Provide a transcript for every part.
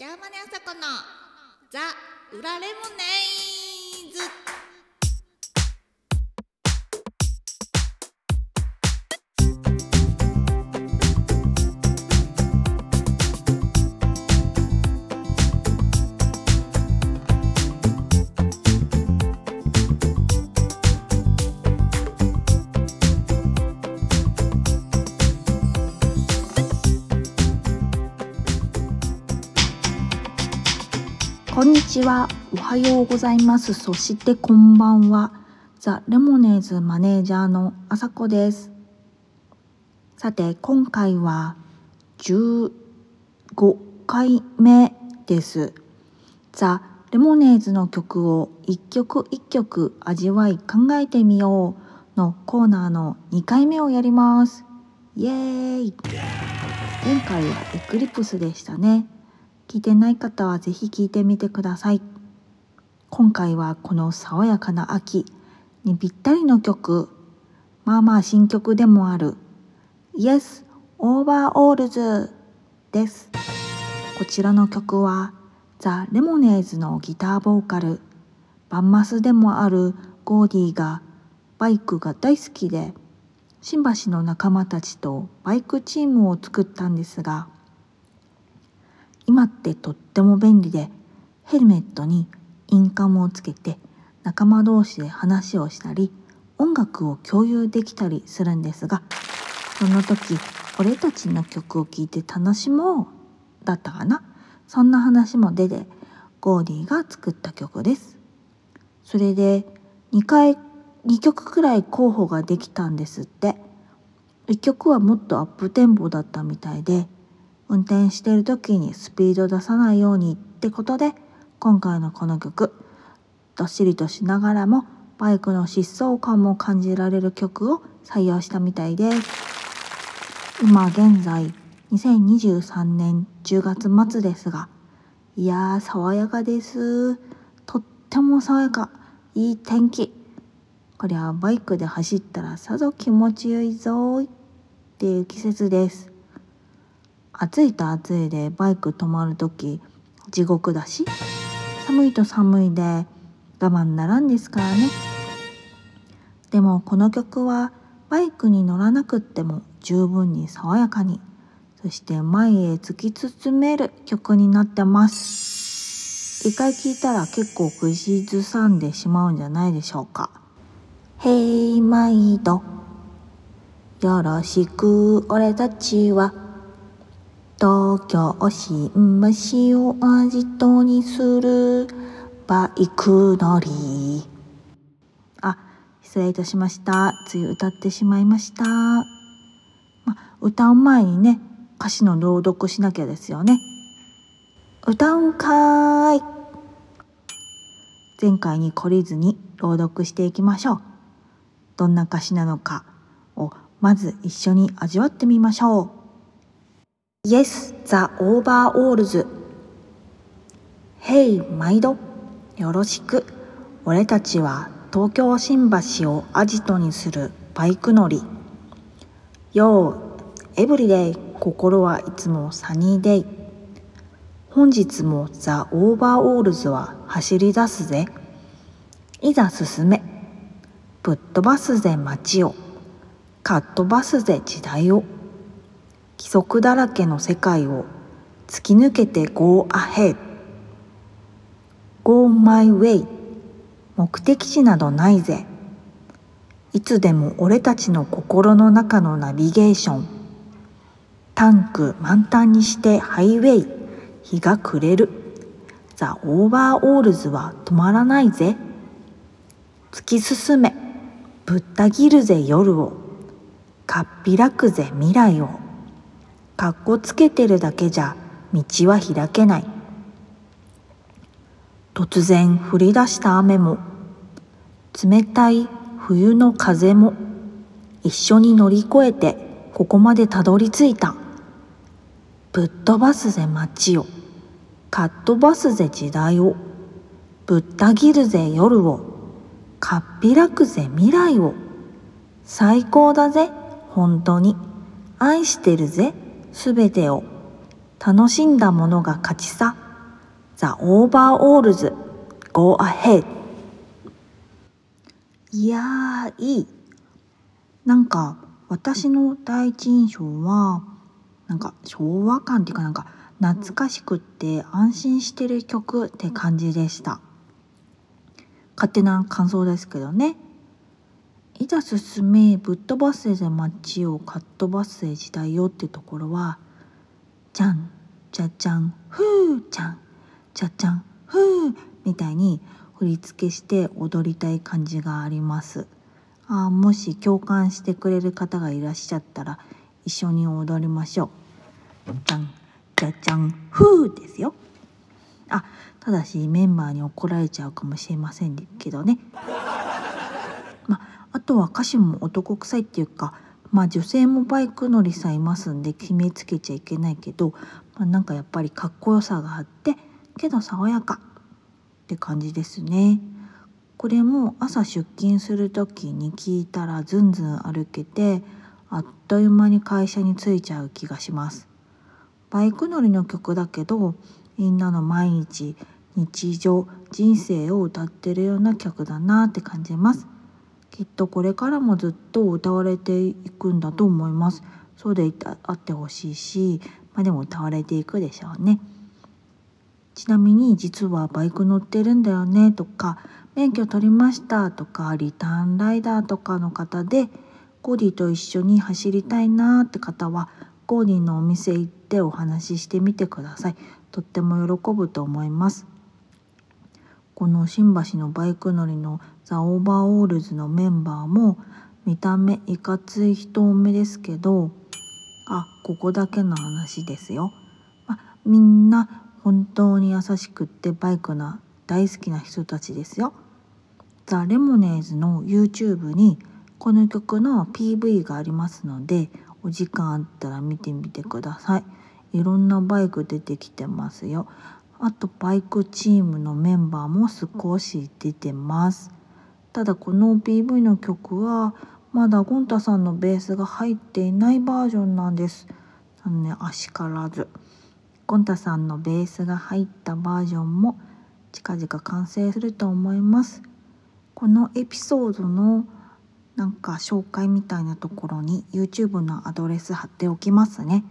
ジャーマネあさこのザ・裏レモネイズ。こんにちは。おはようございます。そしてこんばんは。ザ・レモネーズマネージャーのあさこです。さて、今回は15回目です。ザ・レモネーズの曲を一曲一曲味わい考えてみようのコーナーの2回目をやります。イエーイ前回はエクリプスでしたね。聞いてない方はぜひ聞いてみてください。今回はこの爽やかな秋にぴったりの曲。まあまあ新曲でもある。Yes Overalls です。こちらの曲はザ・レモネーズのギターボーカル。バンマスでもあるゴーディがバイクが大好きで新橋の仲間たちとバイクチームを作ったんですが今ってとっても便利でヘルメットにインカムをつけて仲間同士で話をしたり音楽を共有できたりするんですがその時俺たちの曲を聴いて楽しもうだったかな？そんな話も出てゴーディが作った曲です。それで2回2曲くらい候補ができたんですって。1曲はもっとアップテンポだったみたいで運転してる時にスピード出さないようにってことで今回のこの曲どっしりとしながらもバイクの疾走感も感じられる曲を採用したみたいです。今現在2023年10月末ですがいやー爽やかです。とっても爽やか。いい天気。こりゃバイクで走ったらさぞ気持ちよいぞーっていう季節です。暑いと暑いでバイク止まる時地獄だし寒いと寒いで我慢ならんですからね。でもこの曲はバイクに乗らなくっても十分に爽やかにそして前へ突き進める曲になってます。一回聴いたら結構口ずさんでしまうんじゃないでしょうか「へい毎度。よろしく俺たちは」東京新橋をアジトにする。バイク乗り。あ失礼いたしました。つい歌ってしまいました、ま、歌う前にね歌詞の朗読しなきゃですよね。歌うんかい。前回に懲りずに朗読していきましょう。どんな歌詞なのかをまず一緒に味わってみましょう。Yes, the overalls. Hey, 毎度。よろしく。俺たちは東京新橋をアジトにするバイク乗り。Yo, everyday. 心はいつも sunny day。本日もザ・オーバーオールズは走り出すぜ。いざ進め。ぶっ飛ばすぜ街を。かっ飛ばすぜ時代を。規則だらけの世界を突き抜けて Go ahead Go my way 目的地などないぜ。いつでも俺たちの心の中のナビゲーション。タンク満タンにしてハイウェイ。日が暮れる。ザ・オーバーオールズは止まらないぜ。突き進め。ぶった切るぜ夜を。かっぴらくぜ未来を。かっこつけてるだけじゃ道は開けない。突然降り出した雨も冷たい冬の風も一緒に乗り越えてここまでたどり着いた。ぶっ飛ばすぜ街をかっ飛ばすぜ時代をぶった切るぜ夜をかっぴらくぜ未来を。最高だぜ本当に。愛してるぜすべてを楽しんだものが勝ちさ。The Overalls Go Ahead. いやーいい。なんか私の第一印象はなんか昭和感っていうかなんか懐かしくって安心してる曲って感じでした。勝手な感想ですけどね。いざ進めぶっ飛ばせで街をかっ飛ばせ時代よってところはじゃんじゃじゃんふーちゃんじゃじゃんふーみたいに振り付けして踊りたい感じがあります。あもし共感してくれる方がいらっしゃったら一緒に踊りましょう。じゃんじゃじゃんふーですよ。あただしメンバーに怒られちゃうかもしれませんけどね。あとは歌詞も男臭いっていうかまあ女性もバイク乗りさんいますんで決めつけちゃいけないけど、まあ、なんかやっぱりかっこよさがあってけど爽やかって感じですね。これも朝出勤する時に聞いたらずんずん歩けてあっという間に会社に着いちゃう気がします。バイク乗りの曲だけどみんなの毎日日常人生を歌ってるような曲だなって感じます。きっとこれからもずっと歌われていくんだと思います。そうであってほしいし、まあ、でも歌われていくでしょうね。ちなみに実はバイク乗ってるんだよねとか免許取りましたとかリターンライダーとかの方でコーディと一緒に走りたいなって方はコーディのお店行ってお話ししてみてください。とっても喜ぶと思います。この新橋のバイク乗りのザ・オーバーオールズのメンバーも見た目いかつい人目ですけどあここだけの話ですよ、まみんな本当に優しくってバイクな大好きな人たちですよ。ザ・レモネーズの YouTube にこの曲の PV がありますのでお時間あったら見てみてください。いろんなバイク出てきてますよ。あとバイクチームのメンバーも少し出てます。ただこの PV の曲はまだゴンタさんのベースが入っていないバージョンなんです。あのねあしからず。ゴンタさんのベースが入ったバージョンも近々完成すると思います。このエピソードのなんか紹介みたいなところに YouTube のアドレス貼っておきますね。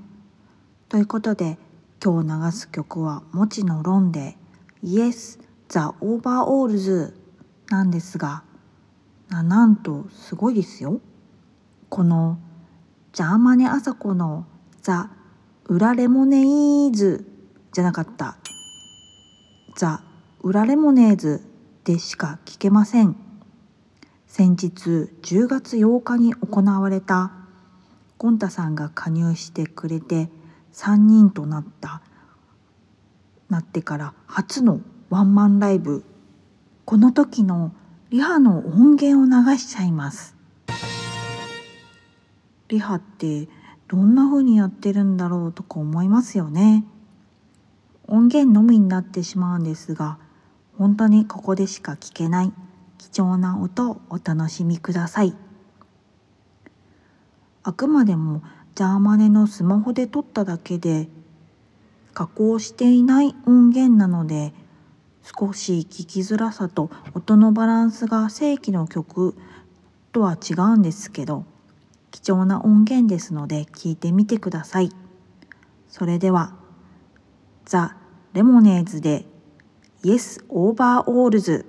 ということで今日流す曲は「もちのロンで Yes the Overalls」なんですがななんとすごいですよ。このジャーマネあさこの「ザ・裏レモネーズ」じゃなかった「ザ・裏レモネーズ」でしか聞けません。先日10月8日に行われたゴンタさんが加入してくれて3人となった。なってから初のワンマンライブ。この時のリハの音源を流しちゃいます。リハってどんな風にやってるんだろうとか思いますよね。音源のみになってしまうんですが本当にここでしか聞けない。貴重な音をお楽しみください。あくまでもジャーマネのスマホで撮っただけで加工していない音源なので少し聞きづらさと音のバランスが正規の曲とは違うんですけど貴重な音源ですので聞いてみてください。それではザ・レモネーズで Yes Over Alls「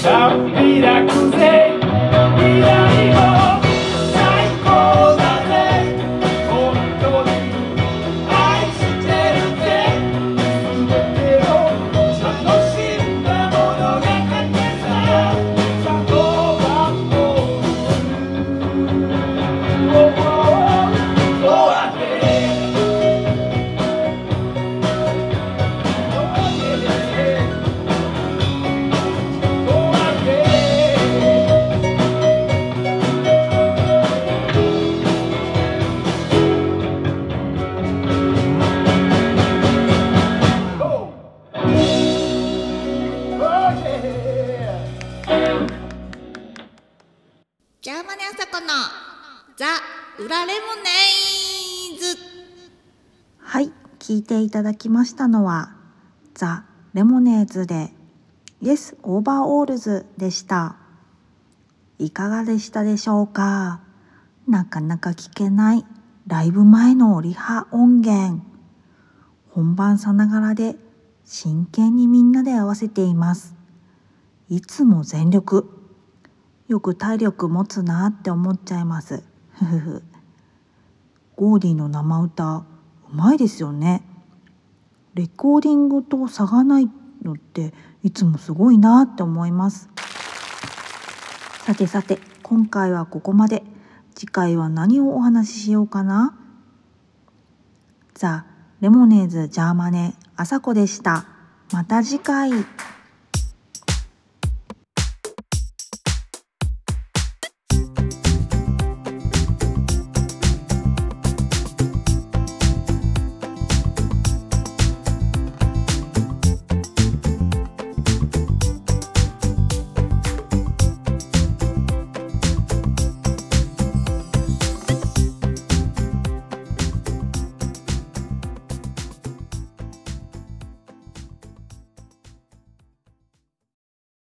About Veracruz. マネあさこのザ・裏レモネイズはい、聞いていただきましたのはザ・レモネーズで Yes Overalls でした。いかがでしたでしょうか？なかなか聞けないライブ前のリハ音源。本番さながらで真剣にみんなで合わせています。いつも全力。よく体力持つなって思っちゃいます。ふふふ。ゴーディの生歌うまいですよね。レコーディングと差がないのっていつもすごいなって思います。さてさて今回はここまで。次回は何をお話ししようかなザ・レモネーズ・ジャーマネ・あさこでした。また次回。